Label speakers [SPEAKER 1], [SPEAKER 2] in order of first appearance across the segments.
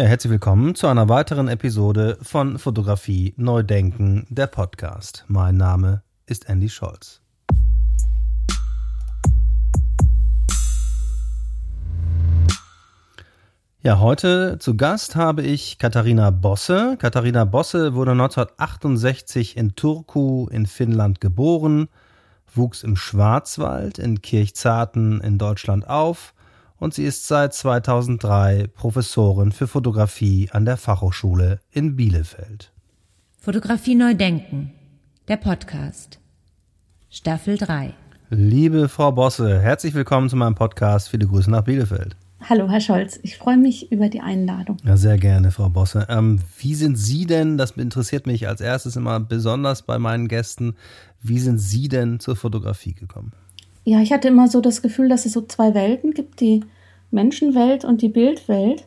[SPEAKER 1] Ja, herzlich willkommen zu einer weiteren Episode von Fotografie Neudenken, der Podcast. Mein Name ist Andy Scholz. Ja, heute zu Gast habe ich Katharina Bosse. Katharina Bosse wurde 1968 in Turku in Finnland geboren, wuchs im Schwarzwald in Kirchzarten in Deutschland auf und sie ist seit 2003 Professorin für Fotografie an der Fachhochschule in Bielefeld.
[SPEAKER 2] Fotografie neu denken, der Podcast. Staffel 3.
[SPEAKER 1] Liebe Frau Bosse, herzlich willkommen zu meinem Podcast. Viele Grüße nach Bielefeld.
[SPEAKER 3] Hallo, Herr Scholz. Ich freue mich über die Einladung.
[SPEAKER 1] Ja, sehr gerne, Frau Bosse. Ähm, wie sind Sie denn, das interessiert mich als erstes immer besonders bei meinen Gästen, wie sind Sie denn zur Fotografie gekommen?
[SPEAKER 3] Ja, ich hatte immer so das Gefühl, dass es so zwei Welten gibt, die Menschenwelt und die Bildwelt.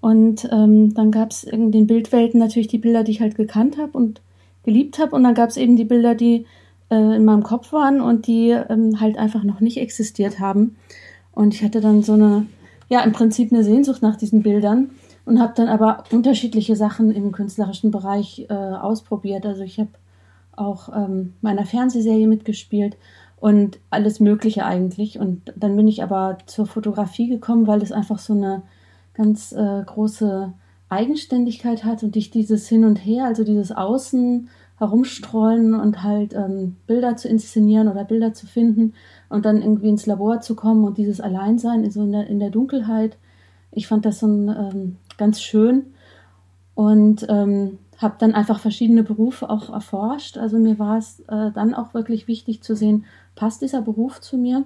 [SPEAKER 3] Und ähm, dann gab es in den Bildwelten natürlich die Bilder, die ich halt gekannt habe und geliebt habe. Und dann gab es eben die Bilder, die äh, in meinem Kopf waren und die ähm, halt einfach noch nicht existiert haben. Und ich hatte dann so eine, ja, im Prinzip eine Sehnsucht nach diesen Bildern und habe dann aber unterschiedliche Sachen im künstlerischen Bereich äh, ausprobiert. Also ich habe auch ähm, meiner Fernsehserie mitgespielt und alles Mögliche eigentlich. Und dann bin ich aber zur Fotografie gekommen, weil es einfach so eine ganz äh, große Eigenständigkeit hat und ich dieses Hin und Her, also dieses Außen herumstrollen und halt ähm, Bilder zu inszenieren oder Bilder zu finden und dann irgendwie ins Labor zu kommen und dieses Alleinsein so in der, in der Dunkelheit. Ich fand das so ein, ähm, ganz schön und ähm, habe dann einfach verschiedene Berufe auch erforscht. Also mir war es äh, dann auch wirklich wichtig zu sehen, passt dieser Beruf zu mir?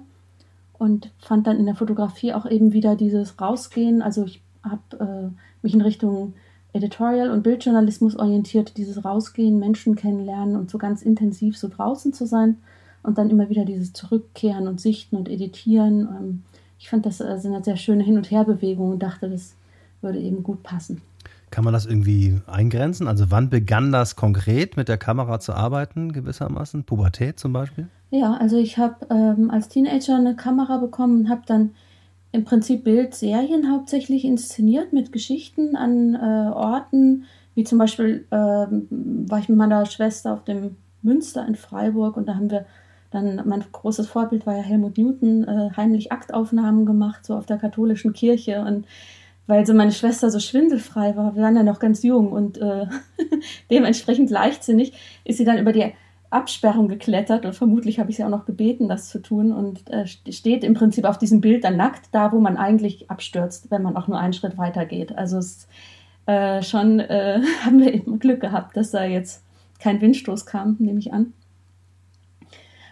[SPEAKER 3] Und fand dann in der Fotografie auch eben wieder dieses Rausgehen. Also ich habe äh, mich in Richtung Editorial und Bildjournalismus orientiert, dieses Rausgehen, Menschen kennenlernen und so ganz intensiv so draußen zu sein und dann immer wieder dieses Zurückkehren und Sichten und Editieren. Ähm, ich fand das äh, eine sehr schöne Hin- und Herbewegungen und dachte, das würde eben gut passen.
[SPEAKER 1] Kann man das irgendwie eingrenzen? Also wann begann das konkret mit der Kamera zu arbeiten, gewissermaßen? Pubertät zum Beispiel?
[SPEAKER 3] Ja, also ich habe ähm, als Teenager eine Kamera bekommen und habe dann im Prinzip Bildserien hauptsächlich inszeniert mit Geschichten an äh, Orten, wie zum Beispiel äh, war ich mit meiner Schwester auf dem Münster in Freiburg und da haben wir dann, mein großes Vorbild war ja Helmut Newton, äh, heimlich Aktaufnahmen gemacht, so auf der katholischen Kirche und weil so meine Schwester so schwindelfrei war, wir waren ja noch ganz jung und äh, dementsprechend leichtsinnig, ist sie dann über die Absperrung geklettert und vermutlich habe ich sie auch noch gebeten, das zu tun und äh, steht im Prinzip auf diesem Bild dann nackt da, wo man eigentlich abstürzt, wenn man auch nur einen Schritt weiter geht. Also es, äh, schon äh, haben wir eben Glück gehabt, dass da jetzt kein Windstoß kam, nehme ich an.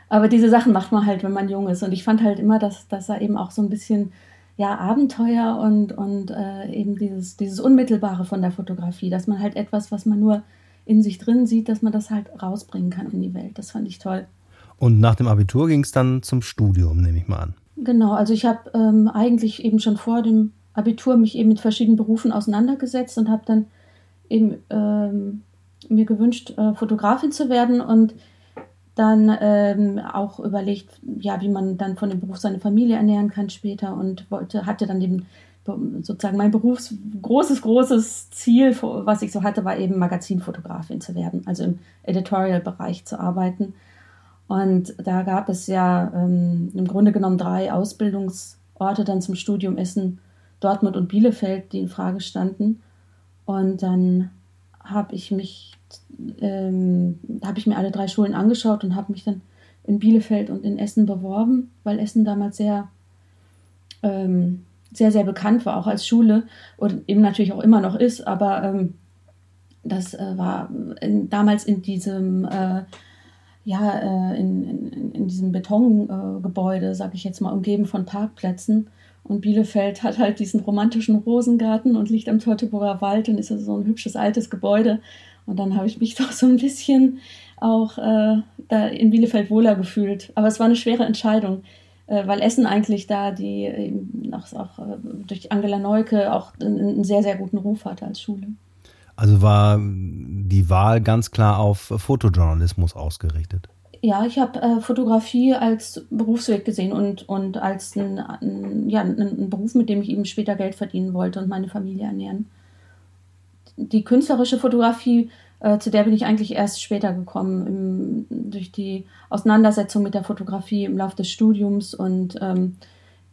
[SPEAKER 3] Aber diese Sachen macht man halt, wenn man jung ist. Und ich fand halt immer, dass, dass da eben auch so ein bisschen ja, Abenteuer und, und äh, eben dieses, dieses Unmittelbare von der Fotografie, dass man halt etwas, was man nur in sich drin sieht, dass man das halt rausbringen kann in die Welt. Das fand ich toll.
[SPEAKER 1] Und nach dem Abitur ging es dann zum Studium, nehme ich mal an.
[SPEAKER 3] Genau, also ich habe ähm, eigentlich eben schon vor dem Abitur mich eben mit verschiedenen Berufen auseinandergesetzt und habe dann eben ähm, mir gewünscht, äh, Fotografin zu werden und dann ähm, auch überlegt, ja, wie man dann von dem Beruf seine Familie ernähren kann später und wollte, hatte dann den sozusagen mein Berufs großes, großes Ziel, was ich so hatte, war eben Magazinfotografin zu werden, also im Editorial-Bereich zu arbeiten. Und da gab es ja ähm, im Grunde genommen drei Ausbildungsorte dann zum Studium Essen, Dortmund und Bielefeld, die in Frage standen. Und dann habe ich mich, ähm, habe ich mir alle drei Schulen angeschaut und habe mich dann in Bielefeld und in Essen beworben, weil Essen damals sehr ähm, sehr, sehr bekannt war, auch als Schule und eben natürlich auch immer noch ist, aber ähm, das äh, war in, damals in diesem, äh, ja, äh, in, in, in, diesem Betongebäude, sage ich jetzt mal, umgeben von Parkplätzen. Und Bielefeld hat halt diesen romantischen Rosengarten und liegt am Teutoburger Wald und ist also so ein hübsches altes Gebäude. Und dann habe ich mich doch so ein bisschen auch äh, da in Bielefeld wohler gefühlt. Aber es war eine schwere Entscheidung weil Essen eigentlich da die auch, auch äh, durch Angela Neuke auch einen sehr, sehr guten Ruf hatte als Schule.
[SPEAKER 1] Also war die Wahl ganz klar auf Fotojournalismus ausgerichtet?
[SPEAKER 3] Ja, ich habe äh, Fotografie als Berufsweg gesehen und, und als ein, ein, ja, ein, Beruf, mit dem ich eben später Geld verdienen wollte und meine Familie ernähren. die künstlerische Fotografie, äh, zu der bin ich eigentlich erst später gekommen, im, durch die Auseinandersetzung mit der Fotografie im Laufe des Studiums. Und ähm,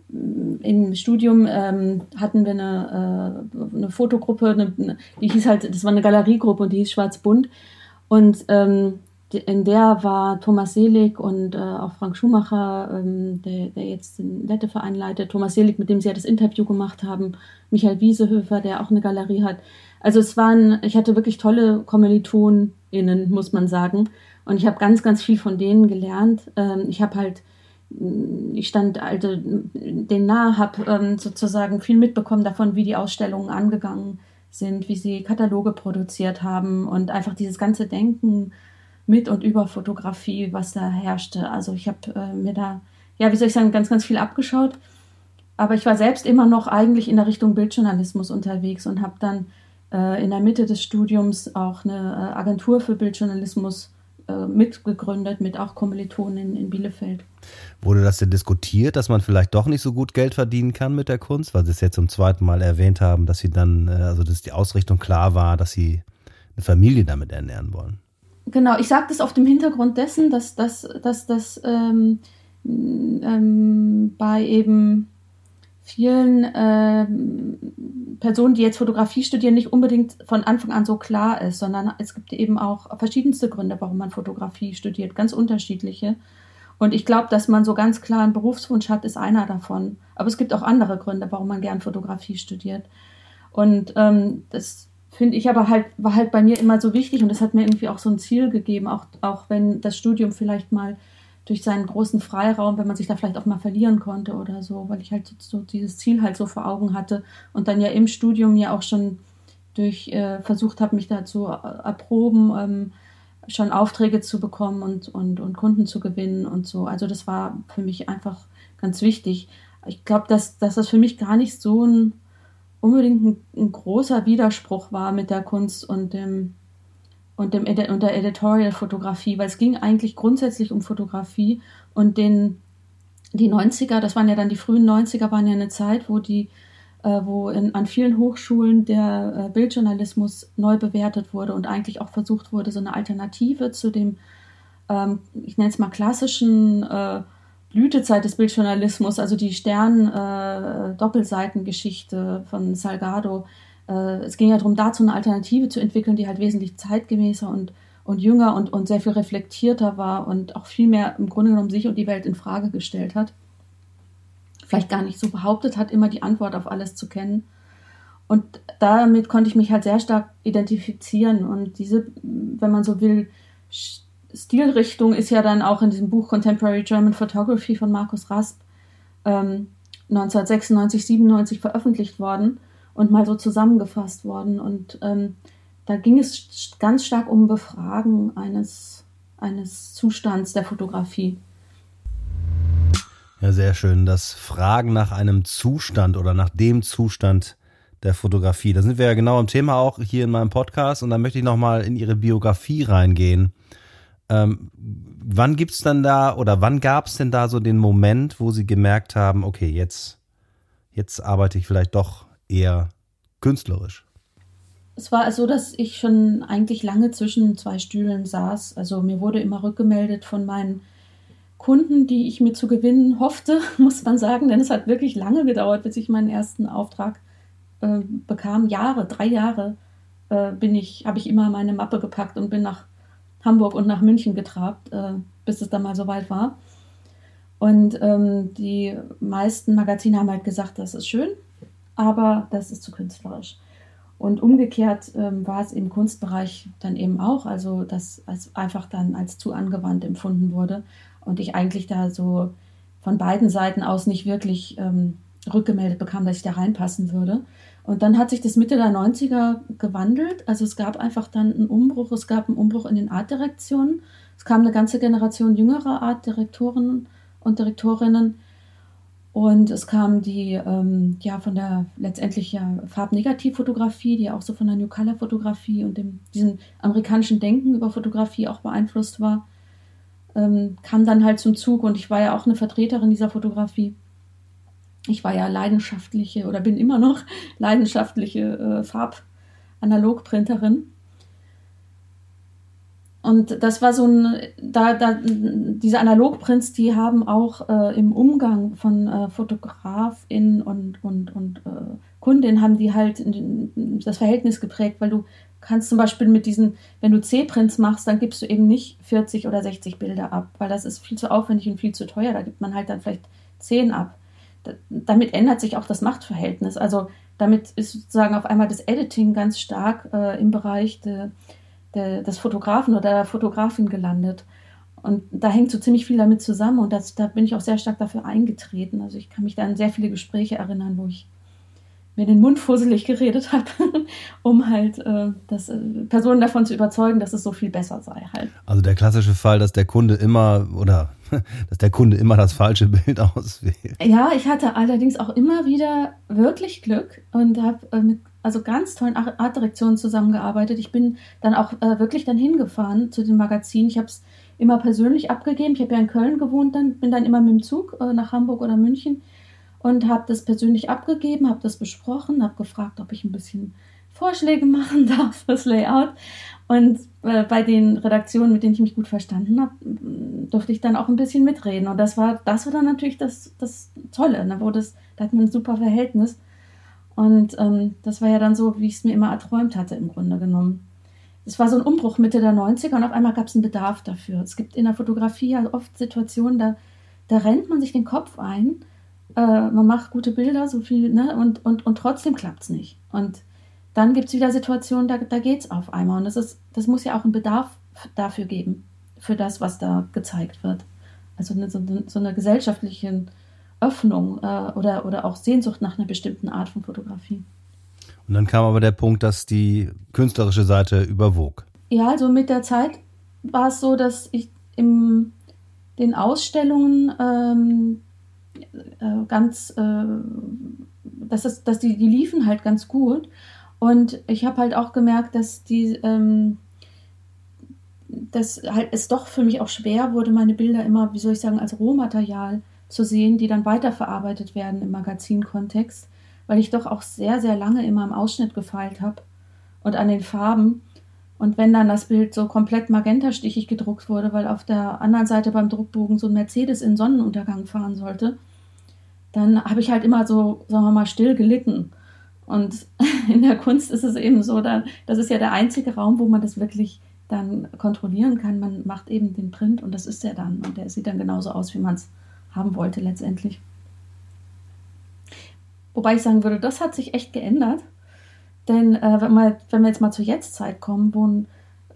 [SPEAKER 3] im Studium ähm, hatten wir eine, äh, eine Fotogruppe, eine, die hieß halt, das war eine Galeriegruppe und die hieß Schwarz-Bunt. Und ähm, in der war Thomas Selig und äh, auch Frank Schumacher, ähm, der, der jetzt den Letteverein leitet, Thomas Selig, mit dem sie ja das Interview gemacht haben, Michael Wiesehöfer, der auch eine Galerie hat. Also es waren, ich hatte wirklich tolle KommilitonInnen, muss man sagen. Und ich habe ganz, ganz viel von denen gelernt. Ähm, ich habe halt, ich stand also den nahe, habe ähm, sozusagen viel mitbekommen davon, wie die Ausstellungen angegangen sind, wie sie Kataloge produziert haben und einfach dieses ganze Denken mit und über Fotografie, was da herrschte. Also ich habe äh, mir da, ja, wie soll ich sagen, ganz, ganz viel abgeschaut. Aber ich war selbst immer noch eigentlich in der Richtung Bildjournalismus unterwegs und habe dann in der Mitte des Studiums auch eine äh, Agentur für Bildjournalismus äh, mitgegründet, mit auch Kommilitonen in, Bielefeld.
[SPEAKER 1] Wurde das denn diskutiert, dass man vielleicht doch nicht so gut Geld verdienen kann mit der Kunst? Weil Sie es jetzt zum zweiten Mal erwähnt haben, dass Sie dann, äh, also dass die Ausrichtung klar war, dass Sie eine Familie damit ernähren wollen.
[SPEAKER 3] Genau, ich sage das auf dem Hintergrund dessen, dass das dass, dass, ähm, ähm, bei eben vielen ähm, Personen, die jetzt Fotografie studieren, nicht unbedingt von Anfang an so klar ist, sondern es gibt eben auch verschiedenste Gründe, warum man Fotografie studiert, ganz unterschiedliche. Und ich glaube, dass man so ganz klar einen Berufswunsch hat, ist einer davon. Aber es gibt auch andere Gründe, warum man gern Fotografie studiert. Und ähm, das finde ich aber halt, war halt bei mir immer so wichtig und das hat mir irgendwie auch so ein Ziel gegeben, auch, auch wenn das Studium vielleicht mal durch seinen großen Freiraum, wenn man sich da vielleicht auch mal verlieren konnte oder so, weil ich halt so, dieses Ziel halt so vor Augen hatte und dann ja im Studium ja auch schon durch äh, versucht habe, mich da zu erproben, ähm, schon Aufträge zu bekommen und, und, und Kunden zu gewinnen und so. Also das war für mich einfach ganz wichtig. Ich glaube, dass, dass das für mich gar nicht so ein unbedingt ein, ein, großer Widerspruch war mit der Kunst und dem und, dem, und der Editorial-Fotografie, weil es ging eigentlich grundsätzlich um Fotografie und den, die 90er, das waren ja dann die frühen 90er, waren ja eine Zeit, wo die äh, wo in, an vielen Hochschulen der äh, Bildjournalismus neu bewertet wurde und eigentlich auch versucht wurde, so eine Alternative zu dem, ähm, ich nenne es mal klassischen äh, Blütezeit des Bildjournalismus, also die Stern-Doppelseitengeschichte äh, von Salgado. Äh, es ging ja darum, dazu eine Alternative zu entwickeln, die halt wesentlich zeitgemäßer und, und jünger und, und sehr viel reflektierter war und auch viel mehr im Grunde genommen sich und die Welt in Frage gestellt hat. Vielleicht gar nicht so behauptet hat, immer die Antwort auf alles zu kennen. Und damit konnte ich mich halt sehr stark identifizieren. Und diese, wenn man so will, Stilrichtung ist ja dann auch in diesem Buch Contemporary German Photography von Markus Rasp ähm, 1996, 97 veröffentlicht worden und mal so zusammengefasst worden. Und ähm, da ging es ganz stark um Befragen eines, eines Zustands der Fotografie.
[SPEAKER 1] Ja, sehr schön. Das Fragen nach einem Zustand oder nach dem Zustand der Fotografie. Da sind wir ja genau im Thema auch hier in meinem Podcast und da möchte ich nochmal in Ihre Biografie reingehen. Ähm, wann gibt's dann da oder wann gab es denn da so den Moment, wo Sie gemerkt haben, okay, jetzt, jetzt arbeite ich vielleicht doch eher künstlerisch?
[SPEAKER 3] Es war so, dass ich schon eigentlich lange zwischen zwei Stühlen saß. Also mir wurde immer rückgemeldet von meinen Kunden, die ich mir zu gewinnen hoffte, muss man sagen, denn es hat wirklich lange gedauert, bis ich meinen ersten Auftrag äh, bekam. Jahre, drei Jahre äh, bin ich, habe ich immer meine Mappe gepackt und bin nach Hamburg und nach München getrabt, äh, bis es dann mal soweit war. Und ähm, die meisten Magazine haben halt gesagt, das ist schön, aber das ist zu künstlerisch. Und umgekehrt ähm, war es im Kunstbereich dann eben auch, also dass es einfach dann als zu angewandt empfunden wurde und ich eigentlich da so von beiden Seiten aus nicht wirklich ähm, rückgemeldet bekam, dass ich da reinpassen würde. Und dann hat sich das Mitte der 90er gewandelt. Also es gab einfach dann einen Umbruch. Es gab einen Umbruch in den Artdirektionen. Es kam eine ganze Generation jüngerer Artdirektoren und Direktorinnen. Und es kam die, ähm, ja, von der letztendlich ja Farbnegativfotografie, die auch so von der New Color Fotografie und dem, diesem amerikanischen Denken über Fotografie auch beeinflusst war, ähm, kam dann halt zum Zug. Und ich war ja auch eine Vertreterin dieser Fotografie ich war ja leidenschaftliche oder bin immer noch leidenschaftliche äh, Analogprinterin. Und das war so ein, da, da, diese Analogprints, die haben auch äh, im Umgang von äh, Fotografin und, und, und äh, Kundin haben die halt das Verhältnis geprägt, weil du kannst zum Beispiel mit diesen, wenn du C-Prints machst, dann gibst du eben nicht 40 oder 60 Bilder ab, weil das ist viel zu aufwendig und viel zu teuer. Da gibt man halt dann vielleicht 10 ab. Da, damit ändert sich auch das Machtverhältnis. Also damit ist sozusagen auf einmal das Editing ganz stark äh, im Bereich de, de, des Fotografen oder der Fotografin gelandet. Und da hängt so ziemlich viel damit zusammen und das, da bin ich auch sehr stark dafür eingetreten. Also ich kann mich da an sehr viele Gespräche erinnern, wo ich mir den Mund fusselig geredet habe, um halt äh, das, äh, Personen davon zu überzeugen, dass es so viel besser sei halt.
[SPEAKER 1] Also der klassische Fall, dass der Kunde immer oder dass der Kunde immer das falsche Bild auswählt.
[SPEAKER 3] Ja, ich hatte allerdings auch immer wieder wirklich Glück und habe äh, mit also ganz tollen Artdirektionen zusammengearbeitet. Ich bin dann auch äh, wirklich dann hingefahren zu den Magazinen. Ich habe es immer persönlich abgegeben. Ich habe ja in Köln gewohnt, dann bin dann immer mit dem Zug äh, nach Hamburg oder München und habe das persönlich abgegeben, habe das besprochen, habe gefragt, ob ich ein bisschen Vorschläge machen darf fürs Layout. Und äh, bei den Redaktionen, mit denen ich mich gut verstanden habe, durfte ich dann auch ein bisschen mitreden. Und das war, das war dann natürlich das, das Tolle, ne? wo das, da hat man ein super Verhältnis. Und ähm, das war ja dann so, wie ich es mir immer erträumt hatte, im Grunde genommen. Es war so ein Umbruch Mitte der 90er und auf einmal gab es einen Bedarf dafür. Es gibt in der Fotografie ja oft Situationen, da, da rennt man sich den Kopf ein äh, man macht gute Bilder, so viel, ne? Und, und, und trotzdem klappt es nicht. Und dann gibt es wieder Situationen, da, da geht es auf einmal. Und das, ist, das muss ja auch einen Bedarf dafür geben, für das, was da gezeigt wird. Also eine, so, so eine gesellschaftliche Öffnung äh, oder, oder auch Sehnsucht nach einer bestimmten Art von Fotografie.
[SPEAKER 1] Und dann kam aber der Punkt, dass die künstlerische Seite überwog.
[SPEAKER 3] Ja, also mit der Zeit war es so, dass ich in den Ausstellungen ähm, äh, ganz, äh, dass, es, dass die, die liefen halt ganz gut. Und ich habe halt auch gemerkt, dass die, ähm, dass halt es doch für mich auch schwer wurde, meine Bilder immer, wie soll ich sagen, als Rohmaterial zu sehen, die dann weiterverarbeitet werden im Magazinkontext, weil ich doch auch sehr, sehr lange immer im Ausschnitt gefeilt habe und an den Farben. Und wenn dann das Bild so komplett magentastichig gedruckt wurde, weil auf der anderen Seite beim Druckbogen so ein Mercedes in Sonnenuntergang fahren sollte, dann habe ich halt immer so, sagen wir mal, still gelitten. Und in der Kunst ist es eben so, dann, das ist ja der einzige Raum, wo man das wirklich dann kontrollieren kann. Man macht eben den Print und das ist der dann. Und der sieht dann genauso aus, wie man es haben wollte letztendlich. Wobei ich sagen würde, das hat sich echt geändert. Denn äh, wenn, wir, wenn wir jetzt mal zur Jetztzeit kommen, wo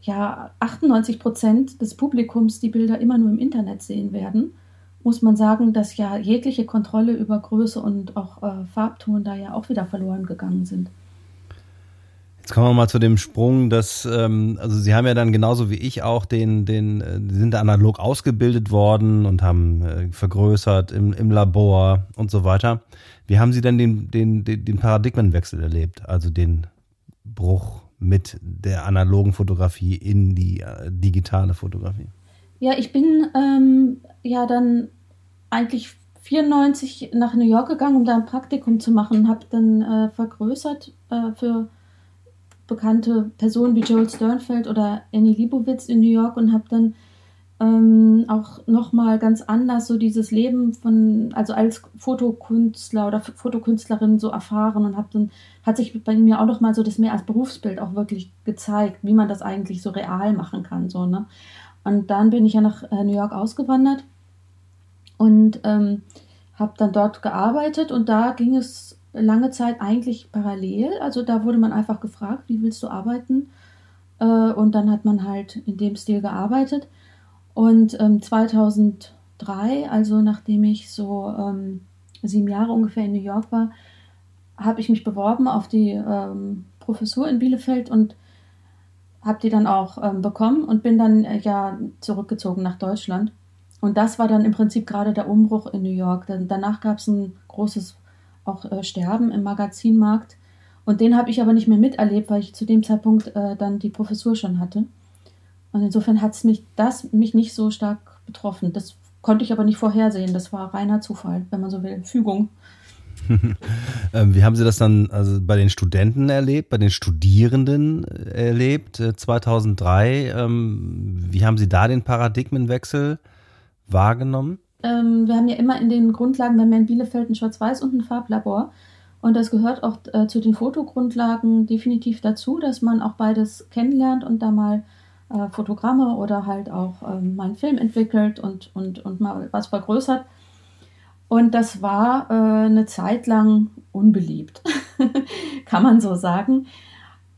[SPEAKER 3] ja 98 Prozent des Publikums die Bilder immer nur im Internet sehen werden, muss man sagen, dass ja jegliche Kontrolle über Größe und auch äh, Farbton da ja auch wieder verloren gegangen sind.
[SPEAKER 1] Jetzt kommen wir mal zu dem Sprung, dass, ähm, also Sie haben ja dann genauso wie ich auch den, den, äh, sind analog ausgebildet worden und haben äh, vergrößert im, im Labor und so weiter. Wie haben Sie denn den, den, den, den Paradigmenwechsel erlebt, also den Bruch mit der analogen Fotografie in die äh, digitale Fotografie?
[SPEAKER 3] Ja, ich bin ähm, ja dann eigentlich 94 nach New York gegangen, um da ein Praktikum zu machen, habe dann äh, vergrößert äh, für bekannte Personen wie Joel Sternfeld oder Annie Leibovitz in New York und habe dann ähm, auch nochmal ganz anders so dieses Leben von, also als Fotokünstler oder Fotokünstlerin so erfahren und habe dann, hat sich bei mir auch nochmal so das mehr als Berufsbild auch wirklich gezeigt, wie man das eigentlich so real machen kann, so, ne. Und dann bin ich ja nach äh, New York ausgewandert und ähm, habe dann dort gearbeitet und da ging es lange Zeit eigentlich parallel. Also da wurde man einfach gefragt, wie willst du arbeiten? Äh, und dann hat man halt in dem Stil gearbeitet. Und ähm, 2003, also nachdem ich so ähm, sieben Jahre ungefähr in New York war, habe ich mich beworben auf die ähm, Professur in Bielefeld und habe die dann auch ähm, bekommen und bin dann äh, ja zurückgezogen nach Deutschland. Und das war dann im Prinzip gerade der Umbruch in New York. Denn danach gab es ein großes auch äh, Sterben im Magazinmarkt. Und den habe ich aber nicht mehr miterlebt, weil ich zu dem Zeitpunkt äh, dann die Professur schon hatte. Und insofern hat es mich das mich nicht so stark betroffen. Das konnte ich aber nicht vorhersehen. Das war reiner Zufall, wenn man so will. Fügung.
[SPEAKER 1] Ähm, wie haben Sie das dann also bei den Studenten erlebt, bei den Studierenden äh, erlebt, 2003? Äh, ähm, wie haben Sie da den Paradigmenwechsel wahrgenommen?
[SPEAKER 3] Ähm, wir haben ja immer in den Grundlagen bei in Bielefeld ein Schwarz-Weiß und ein Farblabor. Und das gehört auch äh, zu den Fotogrundlagen definitiv dazu, dass man auch beides kennenlernt und da mal äh, Fotogramme oder halt auch ähm, mal einen Film entwickelt und, und, und mal was vergrößert. Und das war äh, eine Zeit lang unbeliebt, kann man so sagen.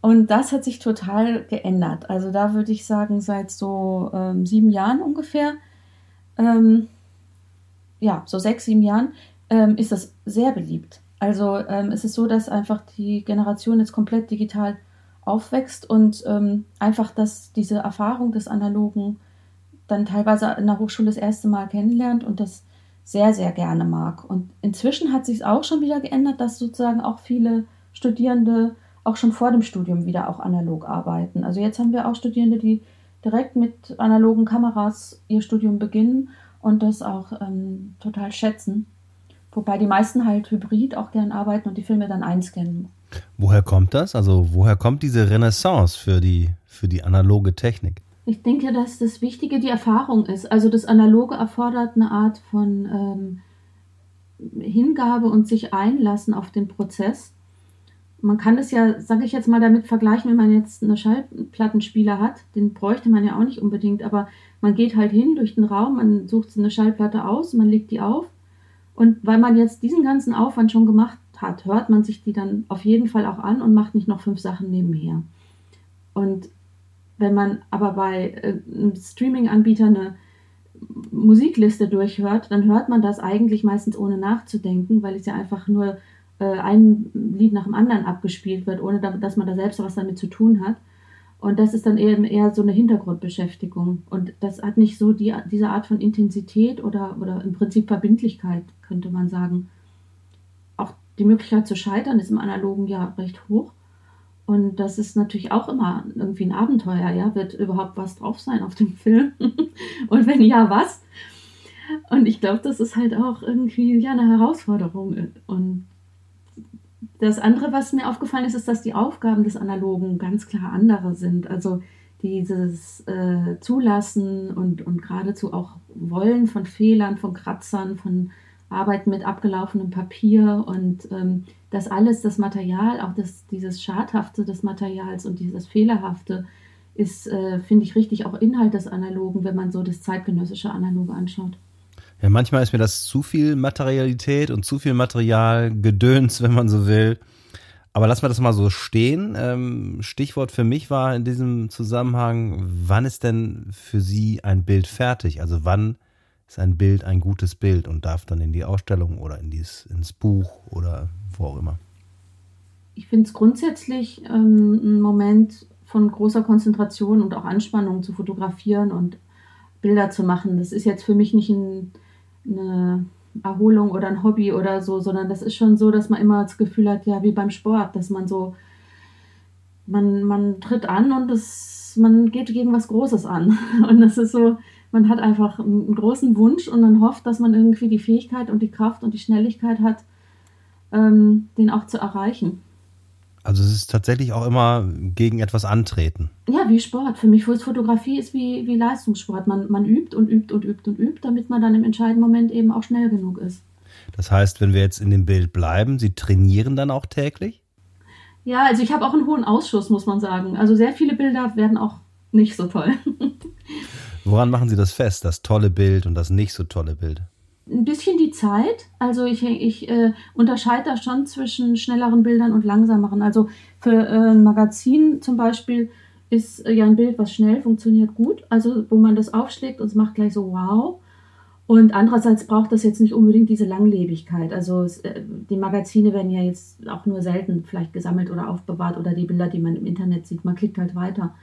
[SPEAKER 3] Und das hat sich total geändert. Also da würde ich sagen, seit so ähm, sieben Jahren ungefähr, ähm, ja, so sechs, sieben Jahren, ähm, ist das sehr beliebt. Also ähm, es ist so, dass einfach die Generation jetzt komplett digital aufwächst und ähm, einfach, dass diese Erfahrung des Analogen dann teilweise in der Hochschule das erste Mal kennenlernt und das sehr, sehr gerne mag. Und inzwischen hat sich es auch schon wieder geändert, dass sozusagen auch viele Studierende auch schon vor dem Studium wieder auch analog arbeiten. Also jetzt haben wir auch Studierende, die direkt mit analogen Kameras ihr Studium beginnen und das auch ähm, total schätzen. Wobei die meisten halt hybrid auch gern arbeiten und die Filme dann einscannen.
[SPEAKER 1] Woher kommt das? Also woher kommt diese Renaissance für die, für die analoge Technik?
[SPEAKER 3] Ich denke, dass das Wichtige die Erfahrung ist. Also das Analoge erfordert eine Art von ähm, Hingabe und sich einlassen auf den Prozess. Man kann es ja, sage ich jetzt mal, damit vergleichen, wenn man jetzt einen Schallplattenspieler hat. Den bräuchte man ja auch nicht unbedingt, aber man geht halt hin durch den Raum, man sucht eine Schallplatte aus, man legt die auf. Und weil man jetzt diesen ganzen Aufwand schon gemacht hat, hört man sich die dann auf jeden Fall auch an und macht nicht noch fünf Sachen nebenher. Und wenn man aber bei äh, einem Streaming-Anbieter eine Musikliste durchhört, dann hört man das eigentlich meistens ohne nachzudenken, weil es ja einfach nur ein Lied nach dem anderen abgespielt wird, ohne dass man da selbst was damit zu tun hat. Und das ist dann eben eher so eine Hintergrundbeschäftigung. Und das hat nicht so die, diese Art von Intensität oder, oder im Prinzip Verbindlichkeit, könnte man sagen. Auch die Möglichkeit zu scheitern ist im Analogen ja recht hoch. Und das ist natürlich auch immer irgendwie ein Abenteuer, ja. Wird überhaupt was drauf sein auf dem Film? Und wenn ja, was? Und ich glaube, das ist halt auch irgendwie ja eine Herausforderung. Und das andere, was mir aufgefallen ist, ist, dass die Aufgaben des Analogen ganz klar andere sind. Also dieses äh, Zulassen und, und geradezu auch Wollen von Fehlern, von Kratzern, von Arbeiten mit abgelaufenem Papier und ähm, das alles, das Material, auch das, dieses Schadhafte des Materials und dieses Fehlerhafte, ist, äh, finde ich, richtig auch Inhalt des Analogen, wenn man so das zeitgenössische Analoge anschaut.
[SPEAKER 1] Ja, manchmal ist mir das zu viel Materialität und zu viel Materialgedöns, wenn man so will. Aber lassen wir das mal so stehen. Ähm, Stichwort für mich war in diesem Zusammenhang, wann ist denn für Sie ein Bild fertig? Also wann ist ein Bild ein gutes Bild und darf dann in die Ausstellung oder in dies, ins Buch oder wo auch immer?
[SPEAKER 3] Ich finde es grundsätzlich ähm, ein Moment von großer Konzentration und auch Anspannung zu fotografieren und Bilder zu machen. Das ist jetzt für mich nicht ein, eine Erholung oder ein Hobby oder so, sondern das ist schon so, dass man immer das Gefühl hat, ja, wie beim Sport, dass man so, man, man tritt an und das, man geht gegen was Großes an. Und das ist so, man hat einfach einen großen Wunsch und man hofft, dass man irgendwie die Fähigkeit und die Kraft und die Schnelligkeit hat, ähm, den auch zu erreichen.
[SPEAKER 1] Also es ist tatsächlich auch immer gegen etwas antreten.
[SPEAKER 3] Ja, wie Sport. Für mich Fotografie ist wie, wie Leistungssport. Man, man übt und übt und übt und übt, damit man dann im entscheidenden Moment eben auch schnell genug ist.
[SPEAKER 1] Das heißt, wenn wir jetzt in dem Bild bleiben, Sie trainieren dann auch täglich?
[SPEAKER 3] Ja, also ich habe auch einen hohen Ausschuss, muss man sagen. Also sehr viele Bilder werden auch nicht so toll.
[SPEAKER 1] Woran machen Sie das fest, das tolle Bild und das nicht so tolle Bild?
[SPEAKER 3] Ein bisschen die Zeit. Also ich, ich äh, unterscheide da schon zwischen schnelleren Bildern und langsameren. Also für äh, ein Magazin zum Beispiel ist äh, ja ein Bild, was schnell funktioniert, gut. Also wo man das aufschlägt und es macht gleich so wow. Und andererseits braucht das jetzt nicht unbedingt diese Langlebigkeit. Also es, äh, die Magazine werden ja jetzt auch nur selten vielleicht gesammelt oder aufbewahrt oder die Bilder, die man im Internet sieht, man klickt halt weiter.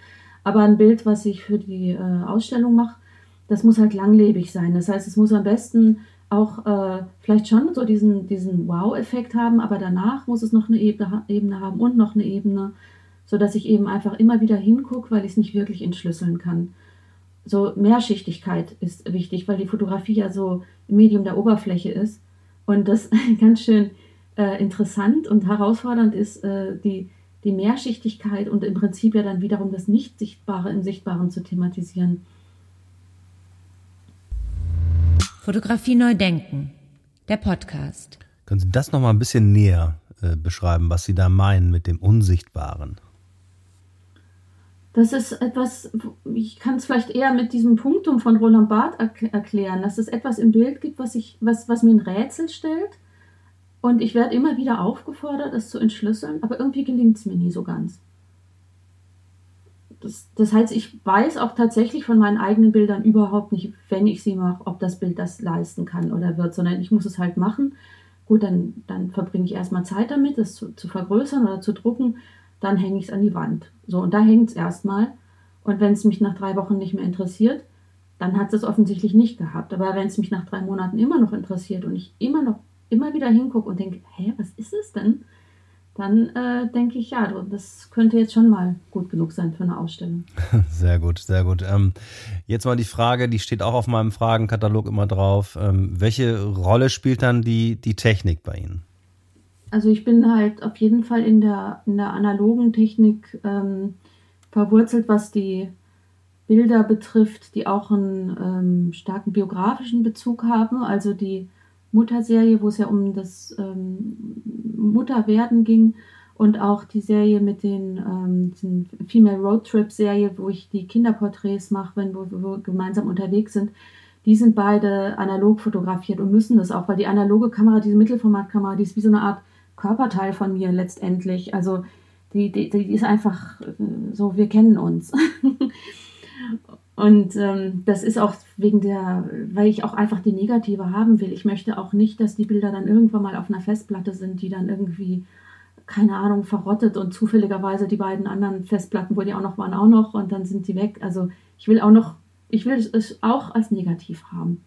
[SPEAKER 3] Aber ein Bild, was ich für die äh, Ausstellung mache, das muss halt langlebig sein. Das heißt, es muss am besten auch äh, vielleicht schon so diesen, diesen Wow-Effekt haben, aber danach muss es noch eine Ebene, Ebene haben und noch eine Ebene, sodass ich eben einfach immer wieder hingucke, weil ich es nicht wirklich entschlüsseln kann. So Mehrschichtigkeit ist wichtig, weil die Fotografie ja so ein Medium der Oberfläche ist und das ganz schön äh, interessant und herausfordernd ist äh, die, die Mehrschichtigkeit und im Prinzip ja dann wiederum das Nicht-Sichtbare im Sichtbaren zu thematisieren.
[SPEAKER 2] Fotografie neu denken, der Podcast.
[SPEAKER 1] Können Sie das noch mal ein bisschen näher äh, beschreiben, was Sie da meinen mit dem Unsichtbaren?
[SPEAKER 3] Das ist etwas, ich kann es vielleicht eher mit diesem Punktum von Roland Barth erklären, dass es etwas im Bild gibt, was, ich, was, was mir ein Rätsel stellt. Und ich werde immer wieder aufgefordert, es zu entschlüsseln, aber irgendwie gelingt es mir nie so ganz. Das, das, heißt, ich weiß auch tatsächlich von meinen eigenen Bildern überhaupt nicht, wenn ich sie mache, ob das Bild das leisten kann oder wird, sondern ich muss es halt machen. Gut, dann, dann verbringe ich erstmal Zeit damit, das zu, zu vergrößern oder zu drucken dann hänge ich es an die Wand. So, und da hängt es erstmal. Und wenn es mich nach drei Wochen nicht mehr interessiert, dann hat es offensichtlich nicht gehabt. Aber wenn es mich nach drei Monaten immer noch interessiert und ich immer noch immer wieder hingucke und denke, hä, was ist es denn? Dann äh, denke ich, ja, das könnte jetzt schon mal gut genug sein für eine Ausstellung.
[SPEAKER 1] Sehr gut, sehr gut. Ähm, jetzt mal die Frage, die steht auch auf meinem Fragenkatalog immer drauf. Ähm, welche Rolle spielt dann die, die Technik bei Ihnen?
[SPEAKER 3] Also ich bin halt auf jeden Fall in der, in der analogen Technik ähm, verwurzelt, was die Bilder betrifft, die auch einen ähm, starken biografischen Bezug haben. Also die Mutterserie, wo es ja um das ähm, Mutterwerden ging und auch die Serie mit den ähm, Female Road Trip Serie, wo ich die Kinderporträts mache, wenn wir, wir gemeinsam unterwegs sind. Die sind beide analog fotografiert und müssen das auch, weil die analoge Kamera, diese Mittelformatkamera, die ist wie so eine Art Körperteil von mir letztendlich. Also die, die, die ist einfach äh, so, wir kennen uns. Und ähm, das ist auch wegen der, weil ich auch einfach die Negative haben will. Ich möchte auch nicht, dass die Bilder dann irgendwann mal auf einer Festplatte sind, die dann irgendwie, keine Ahnung, verrottet und zufälligerweise die beiden anderen Festplatten, wo die auch noch waren, auch noch und dann sind die weg. Also ich will auch noch, ich will es auch als negativ haben.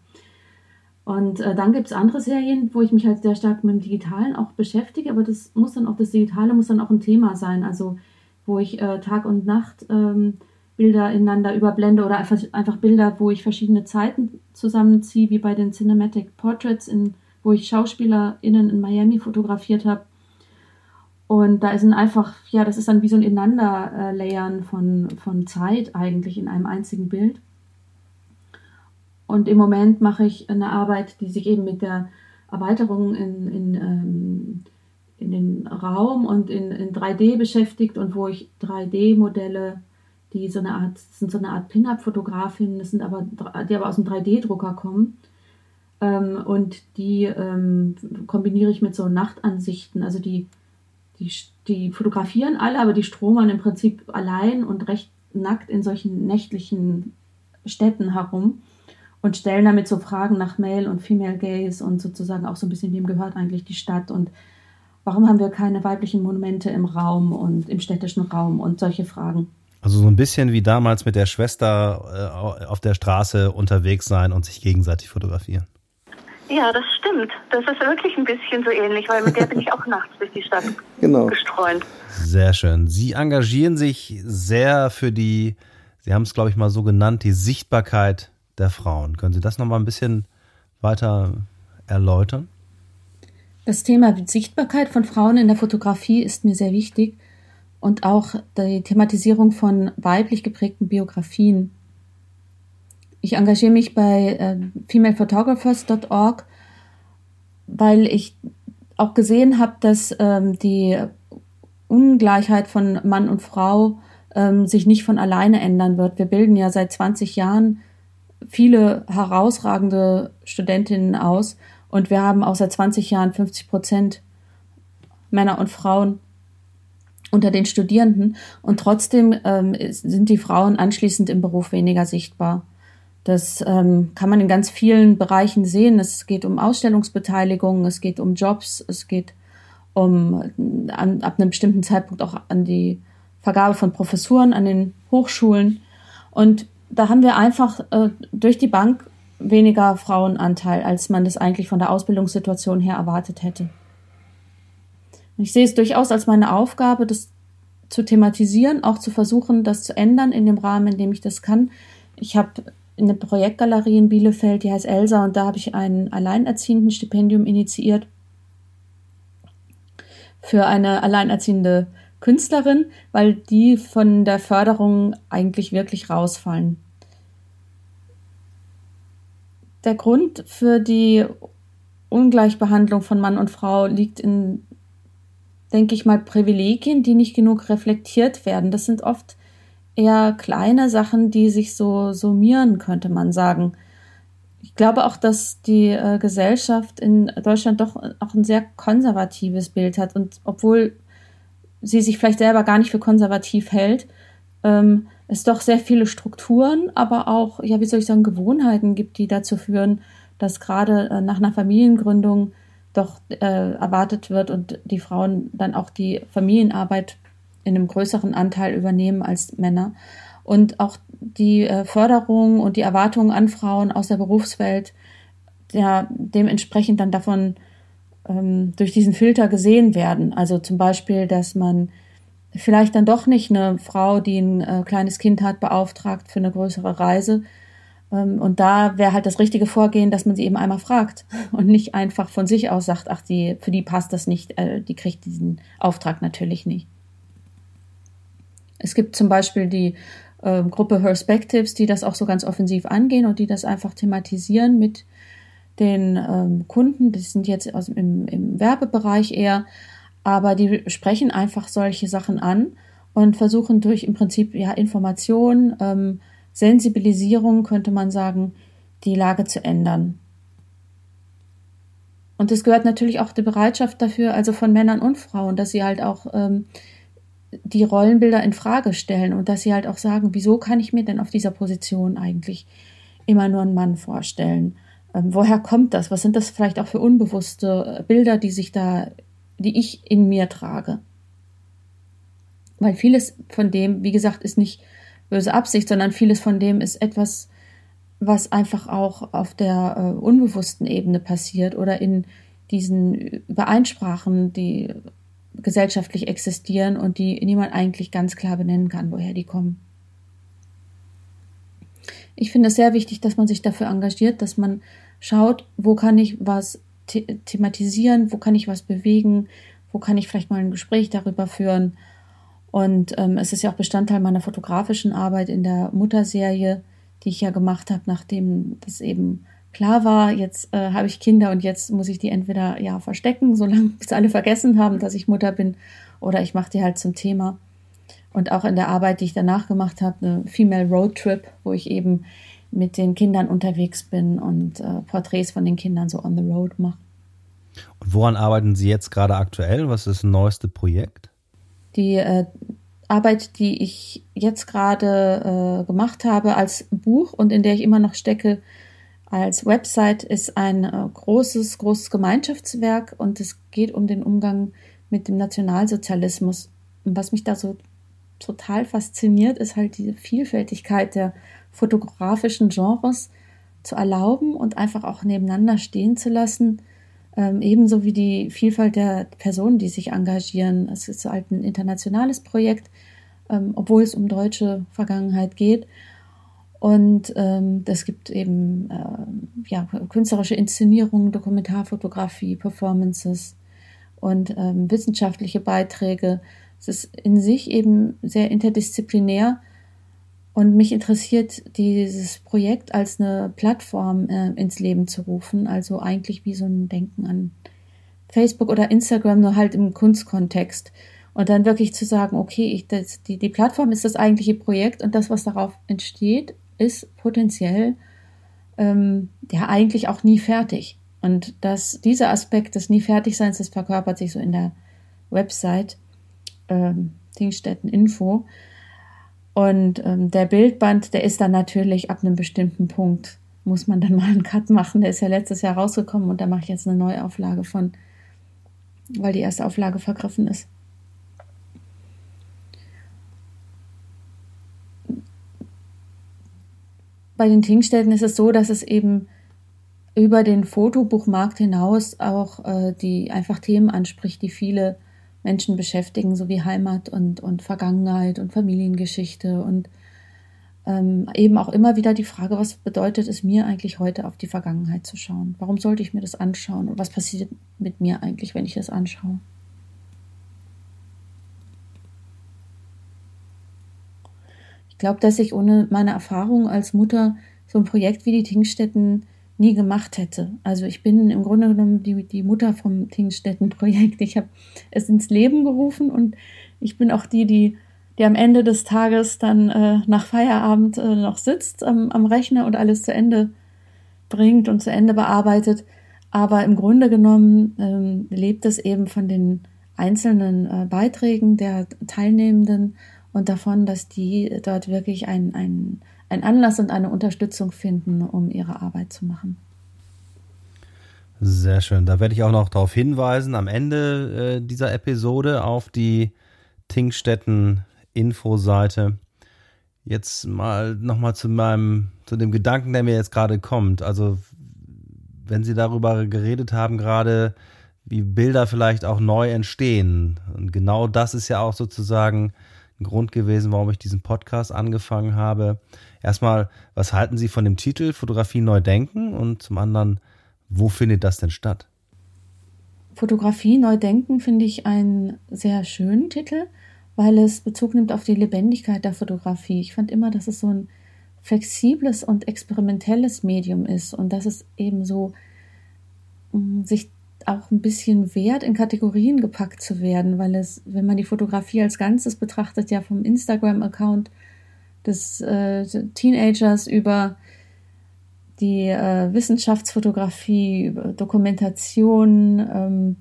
[SPEAKER 3] Und äh, dann gibt es andere Serien, wo ich mich halt sehr stark mit dem Digitalen auch beschäftige, aber das muss dann auch, das Digitale muss dann auch ein Thema sein. Also wo ich äh, Tag und Nacht ähm, Bilder ineinander überblende oder einfach, einfach Bilder, wo ich verschiedene Zeiten zusammenziehe, wie bei den Cinematic Portraits, in, wo ich SchauspielerInnen in Miami fotografiert habe. Und da ist ein einfach, ja, das ist dann wie so ein Ineinanderlayern von, von Zeit eigentlich in einem einzigen Bild. Und im Moment mache ich eine Arbeit, die sich eben mit der Erweiterung in, in, ähm, in den Raum und in, in 3D beschäftigt und wo ich 3D-Modelle, die so eine Art, sind so eine Art Pin-Up-Fotografinnen, das sind aber, die aber aus dem 3D-Drucker kommen. Ähm, und die ähm, kombiniere ich mit so Nachtansichten. Also die, die, die fotografieren alle, aber die stromern im Prinzip allein und recht nackt in solchen nächtlichen Städten herum und stellen damit so Fragen nach Male und Female Gaze und sozusagen auch so ein bisschen, wem gehört eigentlich die Stadt und warum haben wir keine weiblichen Monumente im Raum und im städtischen Raum und solche Fragen.
[SPEAKER 1] Also so ein bisschen wie damals mit der Schwester äh, auf der Straße unterwegs sein und sich gegenseitig fotografieren.
[SPEAKER 4] Ja, das stimmt. Das ist wirklich ein bisschen so ähnlich, weil mit der bin ich auch nachts durch die Stadt genau. gestreunt.
[SPEAKER 1] Sehr schön. Sie engagieren sich sehr für die, Sie haben es, glaube ich, mal so genannt, die Sichtbarkeit der Frauen. Können Sie das noch mal ein bisschen weiter erläutern?
[SPEAKER 3] Das Thema Sichtbarkeit von Frauen in der Fotografie ist mir sehr wichtig und auch die Thematisierung von weiblich geprägten Biografien. Ich engagiere mich bei äh, femalephotographers.org, weil ich auch gesehen habe, dass ähm, die Ungleichheit von Mann und Frau ähm, sich nicht von alleine ändern wird. Wir bilden ja seit 20 Jahren viele herausragende Studentinnen aus und wir haben auch seit 20 Jahren 50 Prozent Männer und Frauen unter den Studierenden und trotzdem ähm, sind die Frauen anschließend im Beruf weniger sichtbar. Das ähm, kann man in ganz vielen Bereichen sehen. Es geht um Ausstellungsbeteiligung, es geht um Jobs, es geht um an, ab einem bestimmten Zeitpunkt auch an die Vergabe von Professuren an den Hochschulen. Und da haben wir einfach äh, durch die Bank weniger Frauenanteil, als man das eigentlich von der Ausbildungssituation her erwartet hätte. Ich sehe es durchaus als meine Aufgabe, das zu thematisieren, auch zu versuchen, das zu ändern in dem Rahmen, in dem ich das kann. Ich habe eine Projektgalerie in Bielefeld, die heißt Elsa, und da habe ich ein alleinerziehenden Stipendium initiiert. für eine alleinerziehende Künstlerin, weil die von der Förderung eigentlich wirklich rausfallen. Der Grund für die Ungleichbehandlung von Mann und Frau liegt in, denke ich mal, Privilegien, die nicht genug reflektiert werden. Das sind oft eher kleine Sachen, die sich so summieren, könnte man sagen. Ich glaube auch, dass die äh, Gesellschaft in Deutschland doch auch ein sehr konservatives Bild hat. Und obwohl sie sich vielleicht selber gar nicht für konservativ hält, ähm, es doch sehr viele Strukturen, aber auch, ja, wie soll ich sagen, Gewohnheiten gibt, die dazu führen, dass gerade äh, nach einer Familiengründung doch äh, erwartet wird und die Frauen dann auch die Familienarbeit in einem größeren Anteil übernehmen als Männer. Und auch die äh, Förderung und die Erwartungen an Frauen aus der Berufswelt ja, dementsprechend dann davon ähm, durch diesen Filter gesehen werden. Also zum Beispiel, dass man vielleicht dann doch nicht eine Frau, die ein äh, kleines Kind hat, beauftragt für eine größere Reise. Ähm, und da wäre halt das richtige Vorgehen, dass man sie eben einmal fragt und nicht einfach von sich aus sagt, ach, die, für die passt das nicht, äh, die kriegt diesen Auftrag natürlich nicht. Es gibt zum Beispiel die äh, Gruppe Perspectives, die das auch so ganz offensiv angehen und die das einfach thematisieren mit den ähm, Kunden. Die sind jetzt aus, im, im Werbebereich eher, aber die sprechen einfach solche Sachen an und versuchen durch im Prinzip ja Information, ähm, Sensibilisierung, könnte man sagen, die Lage zu ändern. Und es gehört natürlich auch die Bereitschaft dafür, also von Männern und Frauen, dass sie halt auch ähm, die Rollenbilder in Frage stellen und dass sie halt auch sagen, wieso kann ich mir denn auf dieser Position eigentlich immer nur einen Mann vorstellen? Ähm, woher kommt das? Was sind das vielleicht auch für unbewusste äh, Bilder, die sich da, die ich in mir trage? Weil vieles von dem, wie gesagt, ist nicht böse Absicht, sondern vieles von dem ist etwas, was einfach auch auf der äh, unbewussten Ebene passiert oder in diesen Übereinsprachen, die gesellschaftlich existieren und die niemand eigentlich ganz klar benennen kann, woher die kommen. Ich finde es sehr wichtig, dass man sich dafür engagiert, dass man schaut, wo kann ich was the thematisieren, wo kann ich was bewegen, wo kann ich vielleicht mal ein Gespräch darüber führen. Und ähm, es ist ja auch Bestandteil meiner fotografischen Arbeit in der Mutterserie, die ich ja gemacht habe, nachdem das eben klar war, jetzt äh, habe ich Kinder und jetzt muss ich die entweder ja verstecken, solange bis alle vergessen haben, dass ich Mutter bin, oder ich mache die halt zum Thema. Und auch in der Arbeit, die ich danach gemacht habe, eine Female Road Trip, wo ich eben mit den Kindern unterwegs bin und äh, Porträts von den Kindern so on the road mache.
[SPEAKER 1] Und woran arbeiten Sie jetzt gerade aktuell? Was ist das neueste Projekt?
[SPEAKER 3] Die äh, Arbeit, die ich jetzt gerade äh, gemacht habe als Buch und in der ich immer noch stecke, als Website ist ein äh, großes, großes Gemeinschaftswerk und es geht um den Umgang mit dem Nationalsozialismus. Und was mich da so total fasziniert, ist halt diese Vielfältigkeit der fotografischen Genres zu erlauben und einfach auch nebeneinander stehen zu lassen. Ähm, ebenso wie die Vielfalt der Personen, die sich engagieren. Es ist halt ein internationales Projekt, ähm, obwohl es um deutsche Vergangenheit geht. Und ähm, das gibt eben äh, ja, künstlerische Inszenierungen, Dokumentarfotografie, Performances und ähm, wissenschaftliche Beiträge. Es ist in sich eben sehr interdisziplinär und mich interessiert dieses Projekt als eine Plattform äh, ins Leben zu rufen, also eigentlich wie so ein Denken an Facebook oder Instagram, nur halt im Kunstkontext. Und dann wirklich zu sagen, okay, ich, das, die, die Plattform ist das eigentliche Projekt und das, was darauf entsteht, ist potenziell ähm, ja eigentlich auch nie fertig. Und dass dieser Aspekt des nie Fertigseins, das verkörpert sich so in der Website ähm, Dingstätten Info. Und ähm, der Bildband, der ist dann natürlich ab einem bestimmten Punkt, muss man dann mal einen Cut machen. Der ist ja letztes Jahr rausgekommen und da mache ich jetzt eine Neuauflage von, weil die erste Auflage vergriffen ist. bei den Tinkstätten ist es so, dass es eben über den Fotobuchmarkt hinaus auch äh, die einfach Themen anspricht, die viele Menschen beschäftigen, so wie Heimat und, und Vergangenheit und Familiengeschichte und ähm, eben auch immer wieder die Frage, was bedeutet es mir eigentlich heute auf die Vergangenheit zu schauen? Warum sollte ich mir das anschauen und was passiert mit mir eigentlich, wenn ich das anschaue? Ich glaube, dass ich ohne meine Erfahrung als Mutter so ein Projekt wie die Tingstätten nie gemacht hätte. Also ich bin im Grunde genommen die, die Mutter vom Tingstätten-Projekt. Ich habe es ins Leben gerufen und ich bin auch die, die, die am Ende des Tages dann äh, nach Feierabend äh, noch sitzt am, am Rechner und alles zu Ende bringt und zu Ende bearbeitet. Aber im Grunde genommen ähm, lebt es eben von den einzelnen äh, Beiträgen der Teilnehmenden und davon, dass die dort wirklich ein, ein, ein Anlass und eine Unterstützung finden, um ihre Arbeit zu machen.
[SPEAKER 1] Sehr schön. Da werde ich auch noch darauf hinweisen, am Ende äh, dieser Episode auf die Tingstetten Infoseite. Jetzt mal nochmal zu meinem, zu dem Gedanken, der mir jetzt gerade kommt. Also, wenn Sie darüber geredet haben, gerade, wie Bilder vielleicht auch neu entstehen. Und genau das ist ja auch sozusagen ein Grund gewesen, warum ich diesen Podcast angefangen habe. Erstmal, was halten Sie von dem Titel Fotografie neu denken? Und zum anderen, wo findet das denn statt?
[SPEAKER 3] Fotografie neu denken finde ich einen sehr schönen Titel, weil es Bezug nimmt auf die Lebendigkeit der Fotografie. Ich fand immer, dass es so ein flexibles und experimentelles Medium ist und dass es eben so mm, sich auch ein bisschen wert, in Kategorien gepackt zu werden, weil es, wenn man die Fotografie als Ganzes betrachtet, ja vom Instagram-Account des äh, Teenagers über die äh, Wissenschaftsfotografie, über Dokumentation, ähm,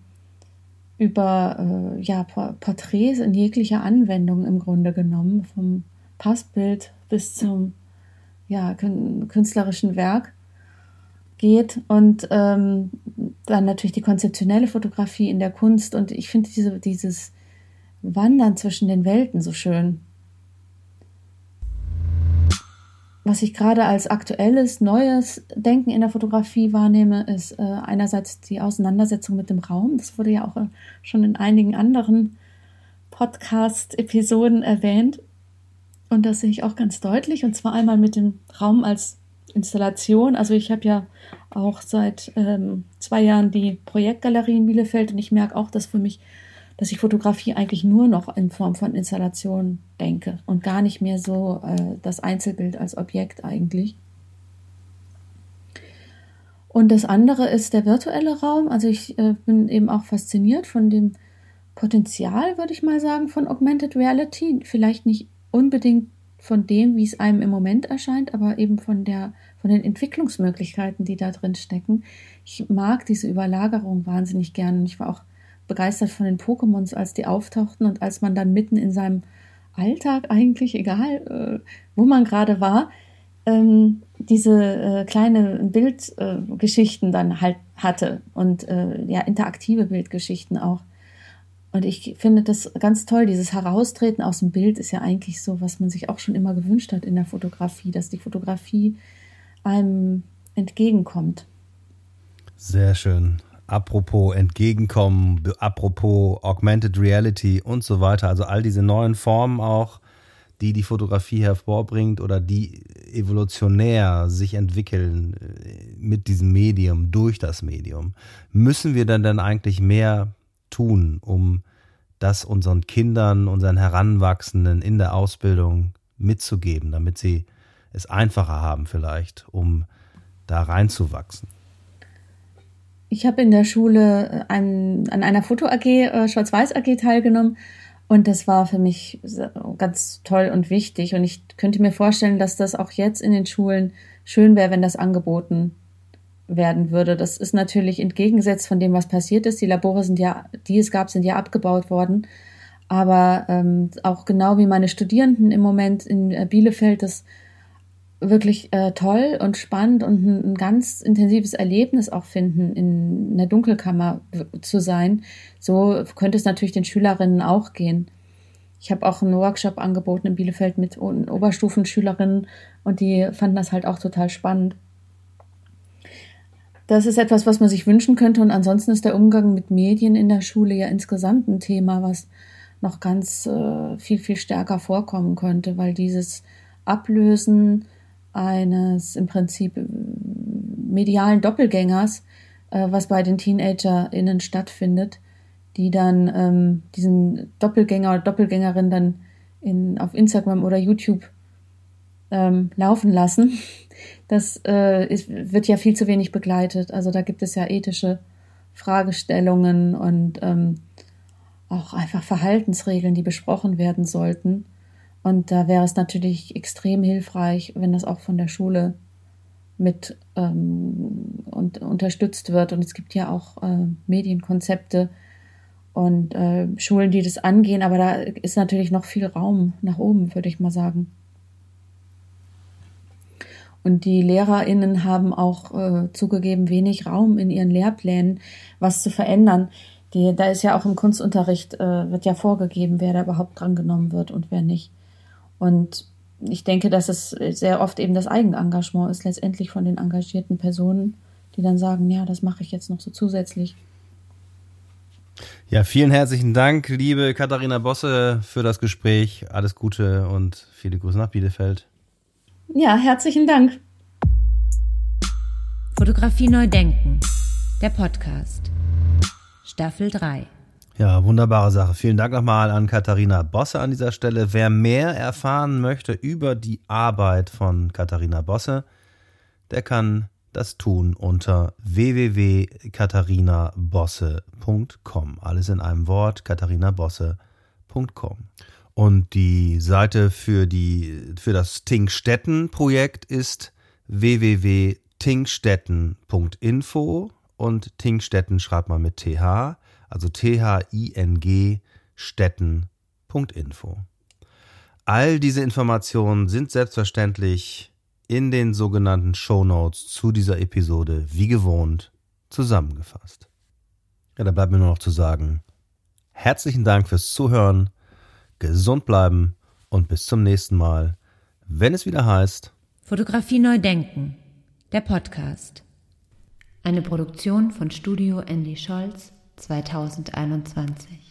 [SPEAKER 3] über äh, ja, Porträts in jeglicher Anwendung im Grunde genommen, vom Passbild bis zum ja, künstlerischen Werk geht und ähm, dann natürlich die konzeptionelle Fotografie in der Kunst und ich finde diese, dieses Wandern zwischen den Welten so schön. Was ich gerade als aktuelles, neues Denken in der Fotografie wahrnehme, ist äh, einerseits die Auseinandersetzung mit dem Raum. Das wurde ja auch äh, schon in einigen anderen Podcast-Episoden erwähnt. Und das sehe ich auch ganz deutlich. Und zwar einmal mit dem Raum als Installation. Also ich habe ja auch seit ähm, zwei Jahren die Projektgalerie in Bielefeld und ich merke auch, dass für mich, dass ich Fotografie eigentlich nur noch in Form von Installation denke und gar nicht mehr so äh, das Einzelbild als Objekt eigentlich. Und das andere ist der virtuelle Raum. Also ich äh, bin eben auch fasziniert von dem Potenzial, würde ich mal sagen, von Augmented Reality. Vielleicht nicht unbedingt von dem, wie es einem im Moment erscheint, aber eben von der, von den Entwicklungsmöglichkeiten, die da drin stecken. Ich mag diese Überlagerung wahnsinnig gern. Ich war auch begeistert von den Pokémons, als die auftauchten und als man dann mitten in seinem Alltag eigentlich, egal äh, wo man gerade war, ähm, diese äh, kleine Bildgeschichten dann halt hatte und äh, ja interaktive Bildgeschichten auch. Und ich finde das ganz toll. Dieses Heraustreten aus dem Bild ist ja eigentlich so, was man sich auch schon immer gewünscht hat in der Fotografie, dass die Fotografie einem entgegenkommt.
[SPEAKER 1] Sehr schön. Apropos entgegenkommen, apropos Augmented Reality und so weiter. Also all diese neuen Formen auch, die die Fotografie hervorbringt oder die evolutionär sich entwickeln äh, mit diesem Medium, durch das Medium. Müssen wir dann dann eigentlich mehr tun, um das unseren Kindern, unseren Heranwachsenden in der Ausbildung mitzugeben, damit sie es einfacher haben vielleicht, um da reinzuwachsen?
[SPEAKER 3] Ich habe in der Schule an, an einer Foto AG, äh, Schwarz-Weiß AG teilgenommen und das war für mich ganz toll und wichtig und ich könnte mir vorstellen, dass das auch jetzt in den Schulen schön wäre, wenn das angeboten werden würde. Das ist natürlich entgegengesetzt von dem, was passiert ist. Die Labore sind ja, die es gab, sind ja abgebaut worden. Aber ähm, auch genau wie meine Studierenden im Moment in äh, Bielefeld das wirklich äh, toll und spannend und ein, ein, ganz intensives Erlebnis auch finden, in einer Dunkelkammer zu sein. So könnte es natürlich den Schülerinnen auch gehen. Ich habe auch einen Workshop angeboten in Bielefeld mit Oberstufenschülerinnen und die fanden das halt auch total spannend. Das ist etwas, was man sich wünschen könnte. Und ansonsten ist der Umgang mit Medien in der Schule ja insgesamt ein Thema, was noch ganz äh, viel, viel stärker vorkommen könnte, weil dieses Ablösen eines im Prinzip medialen Doppelgängers, äh, was bei den TeenagerInnen stattfindet, die dann ähm, diesen Doppelgänger oder Doppelgängerin dann in, auf Instagram oder YouTube ähm, laufen lassen. Das äh, ist, wird ja viel zu wenig begleitet. Also da gibt es ja ethische Fragestellungen und ähm, auch einfach Verhaltensregeln, die besprochen werden sollten. Und da wäre es natürlich extrem hilfreich, wenn das auch von der Schule mit ähm, und, unterstützt wird. Und es gibt ja auch äh, Medienkonzepte und äh, Schulen, die das angehen, aber da ist natürlich noch viel Raum nach oben, würde ich mal sagen. Und die LehrerInnen haben auch äh, zugegeben wenig Raum in ihren Lehrplänen, was zu verändern. Die, da ist ja auch im Kunstunterricht, äh, wird ja vorgegeben, wer da überhaupt drangenommen wird und wer nicht. Und ich denke, dass es sehr oft eben das Eigenengagement ist, letztendlich von den engagierten Personen, die dann sagen, ja, das mache ich jetzt noch so zusätzlich.
[SPEAKER 1] Ja, vielen herzlichen Dank, liebe Katharina Bosse, für das Gespräch. Alles Gute und viele Grüße nach Bielefeld.
[SPEAKER 3] Ja, herzlichen Dank.
[SPEAKER 2] Fotografie neu denken. Der Podcast. Staffel 3.
[SPEAKER 1] Ja, wunderbare Sache. Vielen Dank nochmal an Katharina Bosse an dieser Stelle. Wer mehr erfahren möchte über die Arbeit von Katharina Bosse, der kann das tun unter www.katharinabosse.com. Alles in einem Wort, katharinabosse.com. Und die Seite für, die, für das Tingstetten-Projekt ist www.tingstetten.info und Tingstetten schreibt man mit TH, also T-H-I-N-G Stetten.info. All diese Informationen sind selbstverständlich in den sogenannten Show Notes zu dieser Episode wie gewohnt zusammengefasst. Ja, da bleibt mir nur noch zu sagen, herzlichen Dank fürs Zuhören gesund bleiben und bis zum nächsten Mal, wenn es wieder heißt
[SPEAKER 2] Fotografie neu denken, der Podcast. Eine Produktion von Studio Andy Scholz 2021.